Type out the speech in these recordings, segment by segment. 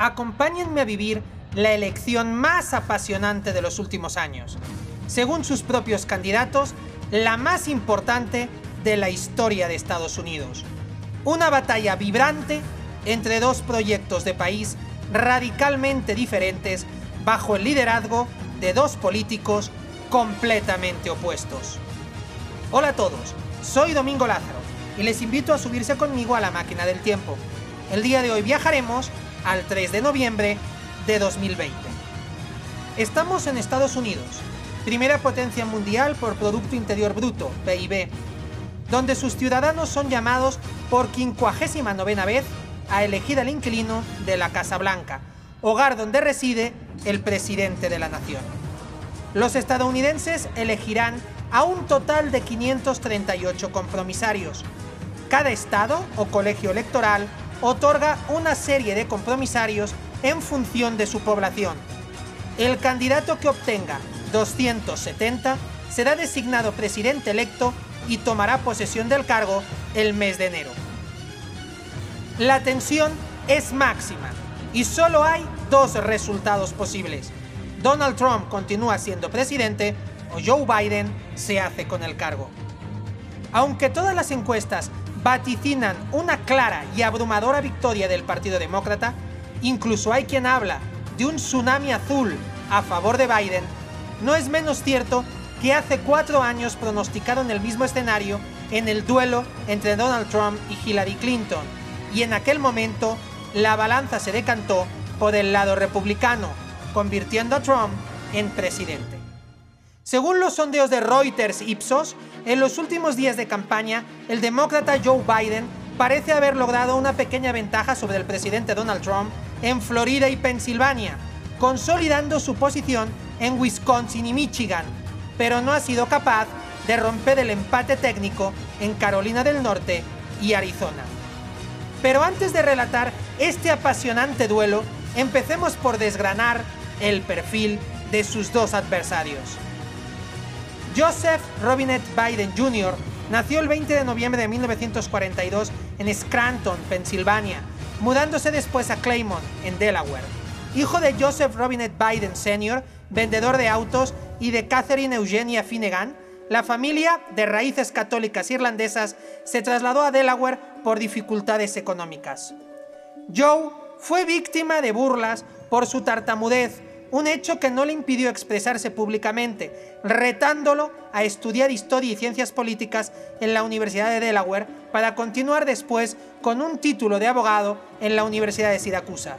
acompáñenme a vivir la elección más apasionante de los últimos años. Según sus propios candidatos, la más importante de la historia de Estados Unidos. Una batalla vibrante entre dos proyectos de país radicalmente diferentes bajo el liderazgo de dos políticos completamente opuestos. Hola a todos, soy Domingo Lázaro y les invito a subirse conmigo a la máquina del tiempo. El día de hoy viajaremos al 3 de noviembre de 2020. Estamos en Estados Unidos, primera potencia mundial por Producto Interior Bruto, PIB, donde sus ciudadanos son llamados por 59 vez a elegir al inquilino de la Casa Blanca, hogar donde reside el presidente de la nación. Los estadounidenses elegirán a un total de 538 compromisarios. Cada estado o colegio electoral otorga una serie de compromisarios en función de su población. El candidato que obtenga 270 será designado presidente electo y tomará posesión del cargo el mes de enero. La tensión es máxima y solo hay dos resultados posibles. Donald Trump continúa siendo presidente o Joe Biden se hace con el cargo. Aunque todas las encuestas vaticinan una clara y abrumadora victoria del Partido Demócrata, incluso hay quien habla de un tsunami azul a favor de Biden, no es menos cierto que hace cuatro años pronosticaron el mismo escenario en el duelo entre Donald Trump y Hillary Clinton, y en aquel momento la balanza se decantó por el lado republicano, convirtiendo a Trump en presidente. Según los sondeos de Reuters Ipsos, en los últimos días de campaña, el demócrata Joe Biden parece haber logrado una pequeña ventaja sobre el presidente Donald Trump en Florida y Pensilvania, consolidando su posición en Wisconsin y Michigan, pero no ha sido capaz de romper el empate técnico en Carolina del Norte y Arizona. Pero antes de relatar este apasionante duelo, empecemos por desgranar el perfil de sus dos adversarios. Joseph Robinette Biden Jr. nació el 20 de noviembre de 1942 en Scranton, Pensilvania, mudándose después a Claymont, en Delaware. Hijo de Joseph Robinette Biden Sr., vendedor de autos, y de Catherine Eugenia Finnegan, la familia, de raíces católicas irlandesas, se trasladó a Delaware por dificultades económicas. Joe fue víctima de burlas por su tartamudez, un hecho que no le impidió expresarse públicamente, retándolo a estudiar historia y ciencias políticas en la Universidad de Delaware para continuar después con un título de abogado en la Universidad de Siracusa.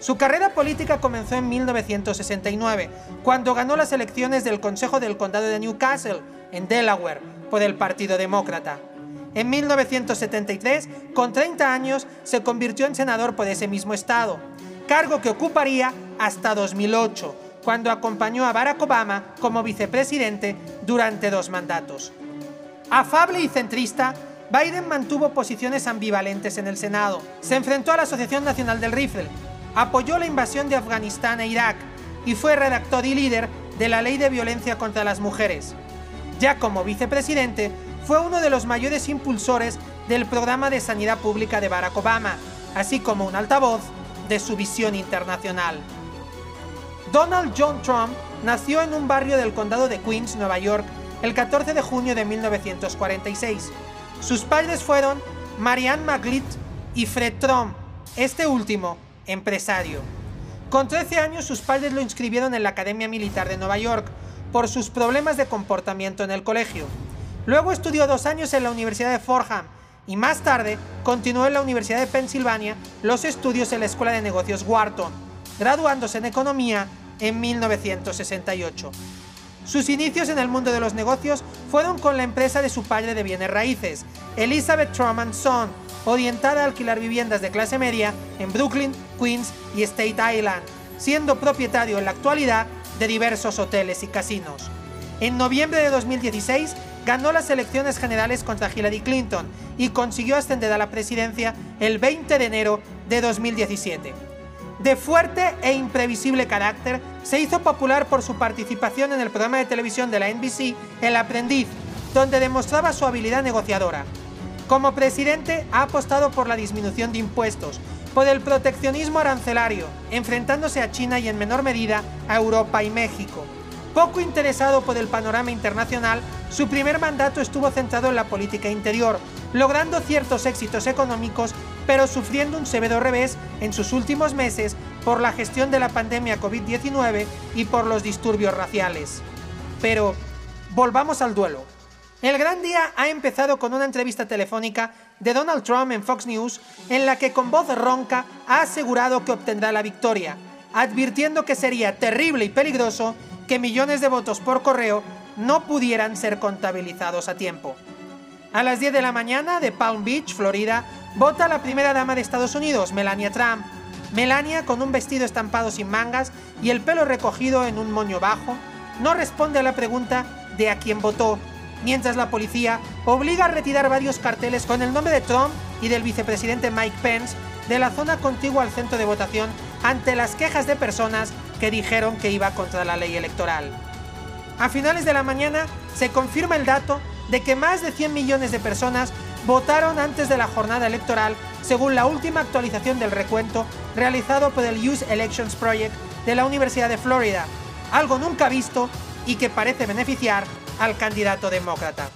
Su carrera política comenzó en 1969, cuando ganó las elecciones del Consejo del Condado de Newcastle, en Delaware, por el Partido Demócrata. En 1973, con 30 años, se convirtió en senador por ese mismo estado, cargo que ocuparía hasta 2008, cuando acompañó a Barack Obama como vicepresidente durante dos mandatos. Afable y centrista, Biden mantuvo posiciones ambivalentes en el Senado. Se enfrentó a la Asociación Nacional del Rifle, apoyó la invasión de Afganistán e Irak y fue redactor y líder de la Ley de Violencia contra las Mujeres. Ya como vicepresidente, fue uno de los mayores impulsores del programa de sanidad pública de Barack Obama, así como un altavoz de su visión internacional. Donald John Trump nació en un barrio del condado de Queens, Nueva York, el 14 de junio de 1946. Sus padres fueron Marianne Magritte y Fred Trump, este último empresario. Con 13 años sus padres lo inscribieron en la Academia Militar de Nueva York por sus problemas de comportamiento en el colegio. Luego estudió dos años en la Universidad de Fordham y más tarde continuó en la Universidad de Pensilvania los estudios en la Escuela de Negocios Wharton, graduándose en Economía en 1968. Sus inicios en el mundo de los negocios fueron con la empresa de su padre de bienes raíces, Elizabeth Truman Son, orientada a alquilar viviendas de clase media en Brooklyn, Queens y State Island, siendo propietario en la actualidad de diversos hoteles y casinos. En noviembre de 2016 ganó las elecciones generales contra Hillary Clinton y consiguió ascender a la presidencia el 20 de enero de 2017. De fuerte e imprevisible carácter, se hizo popular por su participación en el programa de televisión de la NBC El Aprendiz, donde demostraba su habilidad negociadora. Como presidente ha apostado por la disminución de impuestos, por el proteccionismo arancelario, enfrentándose a China y en menor medida a Europa y México. Poco interesado por el panorama internacional, su primer mandato estuvo centrado en la política interior, logrando ciertos éxitos económicos, pero sufriendo un severo revés en sus últimos meses por la gestión de la pandemia COVID-19 y por los disturbios raciales. Pero volvamos al duelo. El gran día ha empezado con una entrevista telefónica de Donald Trump en Fox News en la que con voz ronca ha asegurado que obtendrá la victoria, advirtiendo que sería terrible y peligroso que millones de votos por correo no pudieran ser contabilizados a tiempo. A las 10 de la mañana de Palm Beach, Florida, vota la primera dama de Estados Unidos, Melania Trump. Melania, con un vestido estampado sin mangas y el pelo recogido en un moño bajo, no responde a la pregunta de a quién votó mientras la policía obliga a retirar varios carteles con el nombre de Trump y del vicepresidente Mike Pence de la zona contigua al centro de votación ante las quejas de personas que dijeron que iba contra la ley electoral. A finales de la mañana se confirma el dato de que más de 100 millones de personas votaron antes de la jornada electoral según la última actualización del recuento realizado por el Youth Elections Project de la Universidad de Florida, algo nunca visto y que parece beneficiar al candidato demócrata.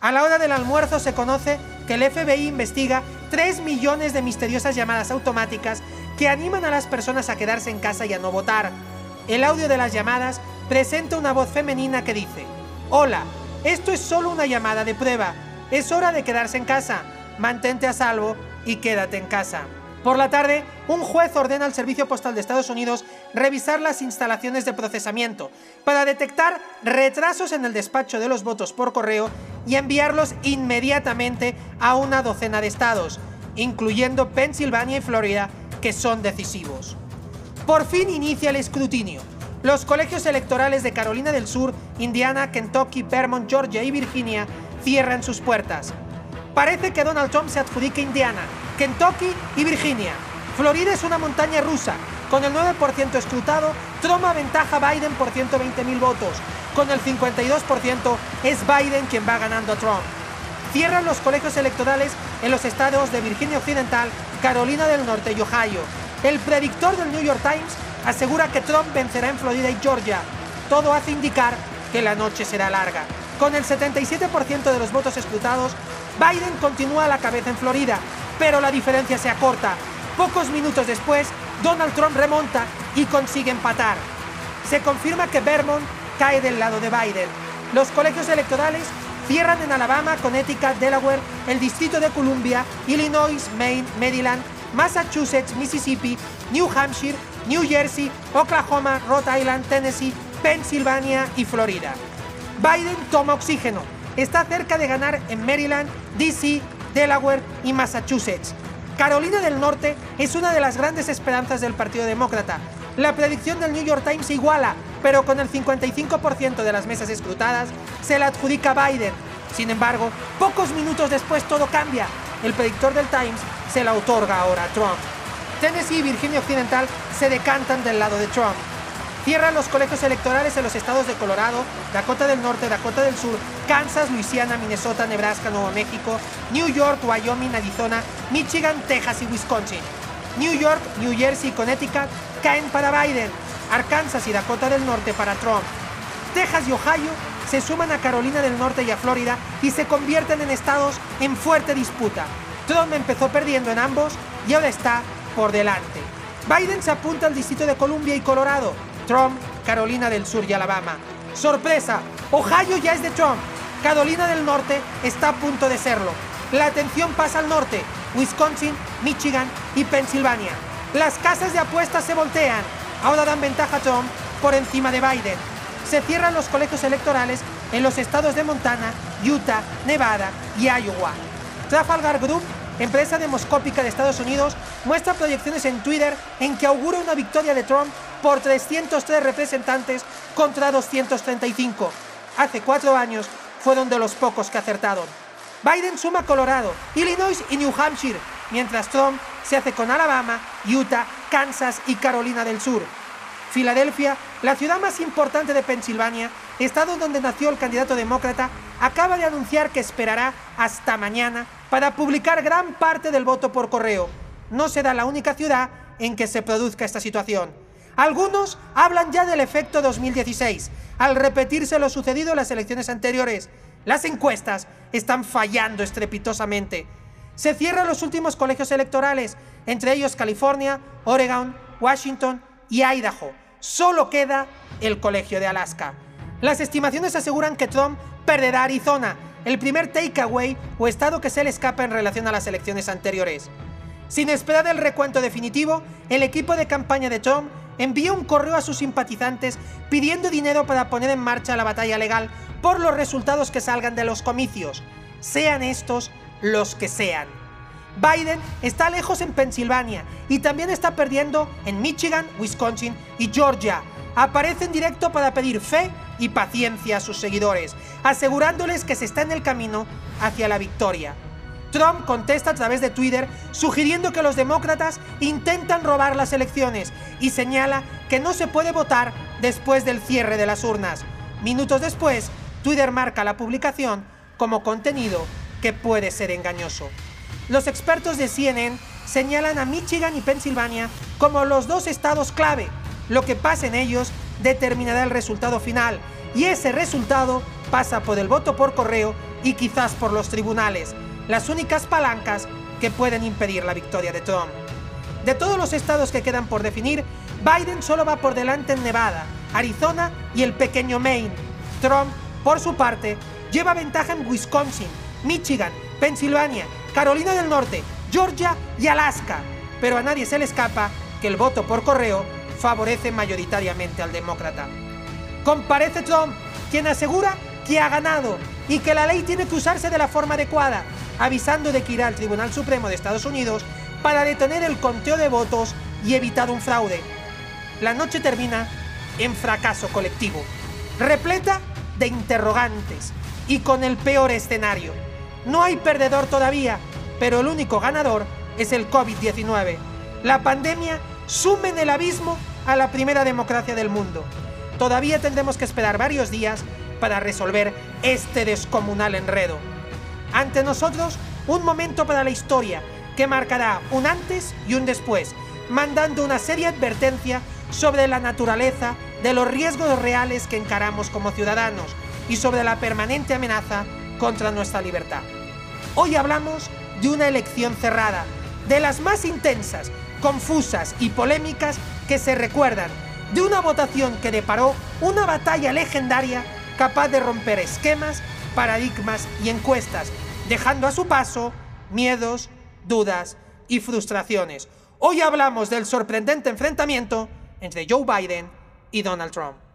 A la hora del almuerzo se conoce que el FBI investiga 3 millones de misteriosas llamadas automáticas que animan a las personas a quedarse en casa y a no votar. El audio de las llamadas presenta una voz femenina que dice, Hola, esto es solo una llamada de prueba, es hora de quedarse en casa, mantente a salvo y quédate en casa. Por la tarde, un juez ordena al Servicio Postal de Estados Unidos revisar las instalaciones de procesamiento para detectar retrasos en el despacho de los votos por correo y enviarlos inmediatamente a una docena de estados, incluyendo Pensilvania y Florida, que son decisivos. Por fin inicia el escrutinio. Los colegios electorales de Carolina del Sur, Indiana, Kentucky, Vermont, Georgia y Virginia cierran sus puertas. Parece que Donald Trump se adjudica Indiana, Kentucky y Virginia. Florida es una montaña rusa. Con el 9% escrutado, Trump aventaja a Biden por 120.000 votos. Con el 52% es Biden quien va ganando a Trump. Cierran los colegios electorales en los estados de Virginia Occidental, Carolina del Norte y Ohio. El predictor del New York Times asegura que Trump vencerá en Florida y Georgia. Todo hace indicar que la noche será larga. Con el 77% de los votos escrutados, Biden continúa a la cabeza en Florida, pero la diferencia se acorta. Pocos minutos después, Donald Trump remonta y consigue empatar. Se confirma que Vermont cae del lado de Biden. Los colegios electorales cierran en Alabama, Connecticut, Delaware, el Distrito de Columbia, Illinois, Maine, Maryland, Massachusetts, Mississippi, New Hampshire, New Jersey, Oklahoma, Rhode Island, Tennessee, Pensilvania y Florida. Biden toma oxígeno. Está cerca de ganar en Maryland, DC, Delaware y Massachusetts. Carolina del Norte es una de las grandes esperanzas del Partido Demócrata. La predicción del New York Times iguala, pero con el 55% de las mesas escrutadas se la adjudica Biden. Sin embargo, pocos minutos después todo cambia. El predictor del Times se la otorga ahora a Trump. Tennessee y Virginia Occidental se decantan del lado de Trump. Cierran los colegios electorales en los estados de Colorado, Dakota del Norte, Dakota del Sur, Kansas, Luisiana, Minnesota, Nebraska, Nuevo México, New York, Wyoming, Arizona, Michigan, Texas y Wisconsin. New York, New Jersey y Connecticut caen para Biden, Arkansas y Dakota del Norte para Trump. Texas y Ohio se suman a Carolina del Norte y a Florida y se convierten en estados en fuerte disputa. Trump empezó perdiendo en ambos y ahora está por delante. Biden se apunta al distrito de Columbia y Colorado, Trump, Carolina del Sur y Alabama. Sorpresa, Ohio ya es de Trump, Carolina del Norte está a punto de serlo. La atención pasa al norte, Wisconsin, Michigan y Pensilvania. Las casas de apuestas se voltean, ahora dan ventaja a Trump por encima de Biden. Se cierran los colegios electorales en los estados de Montana, Utah, Nevada y Iowa. Trafalgar Group empresa demoscópica de Estados Unidos, muestra proyecciones en Twitter en que augura una victoria de Trump por 303 representantes contra 235. Hace cuatro años fueron de los pocos que acertaron. Biden suma Colorado, Illinois y New Hampshire, mientras Trump se hace con Alabama, Utah, Kansas y Carolina del Sur. Filadelfia, la ciudad más importante de Pensilvania, estado donde nació el candidato demócrata, acaba de anunciar que esperará hasta mañana para publicar gran parte del voto por correo. no será la única ciudad en que se produzca esta situación. Algunos hablan ya del efecto 2016, al repetirse lo sucedido en las elecciones anteriores. Las encuestas están fallando estrepitosamente. Se cierran los últimos colegios electorales, entre ellos California, Oregon, Washington y Idaho. Solo queda el colegio de Alaska. Las estimaciones aseguran que Trump perderá Arizona, el primer takeaway o estado que se le escapa en relación a las elecciones anteriores. Sin esperar el recuento definitivo, el equipo de campaña de Trump envió un correo a sus simpatizantes pidiendo dinero para poner en marcha la batalla legal por los resultados que salgan de los comicios, sean estos los que sean. Biden está lejos en Pensilvania y también está perdiendo en Michigan, Wisconsin y Georgia. Aparece en directo para pedir fe y paciencia a sus seguidores, asegurándoles que se está en el camino hacia la victoria. Trump contesta a través de Twitter sugiriendo que los demócratas intentan robar las elecciones y señala que no se puede votar después del cierre de las urnas. Minutos después, Twitter marca la publicación como contenido que puede ser engañoso. Los expertos de CNN señalan a Michigan y Pensilvania como los dos estados clave. Lo que pasa en ellos determinará el resultado final y ese resultado pasa por el voto por correo y quizás por los tribunales las únicas palancas que pueden impedir la victoria de Trump. De todos los estados que quedan por definir, Biden solo va por delante en Nevada, Arizona y el pequeño Maine. Trump, por su parte, lleva ventaja en Wisconsin, Michigan, Pensilvania, Carolina del Norte, Georgia y Alaska. Pero a nadie se le escapa que el voto por correo favorece mayoritariamente al demócrata. Comparece Trump, quien asegura que ha ganado y que la ley tiene que usarse de la forma adecuada, avisando de que irá al Tribunal Supremo de Estados Unidos para detener el conteo de votos y evitar un fraude. La noche termina en fracaso colectivo, repleta de interrogantes y con el peor escenario. No hay perdedor todavía, pero el único ganador es el COVID-19. La pandemia sume en el abismo a la primera democracia del mundo. Todavía tendremos que esperar varios días para resolver este descomunal enredo. Ante nosotros, un momento para la historia que marcará un antes y un después, mandando una seria advertencia sobre la naturaleza de los riesgos reales que encaramos como ciudadanos y sobre la permanente amenaza contra nuestra libertad. Hoy hablamos de una elección cerrada, de las más intensas, confusas y polémicas que se recuerdan, de una votación que deparó una batalla legendaria capaz de romper esquemas paradigmas y encuestas, dejando a su paso miedos, dudas y frustraciones. Hoy hablamos del sorprendente enfrentamiento entre Joe Biden y Donald Trump.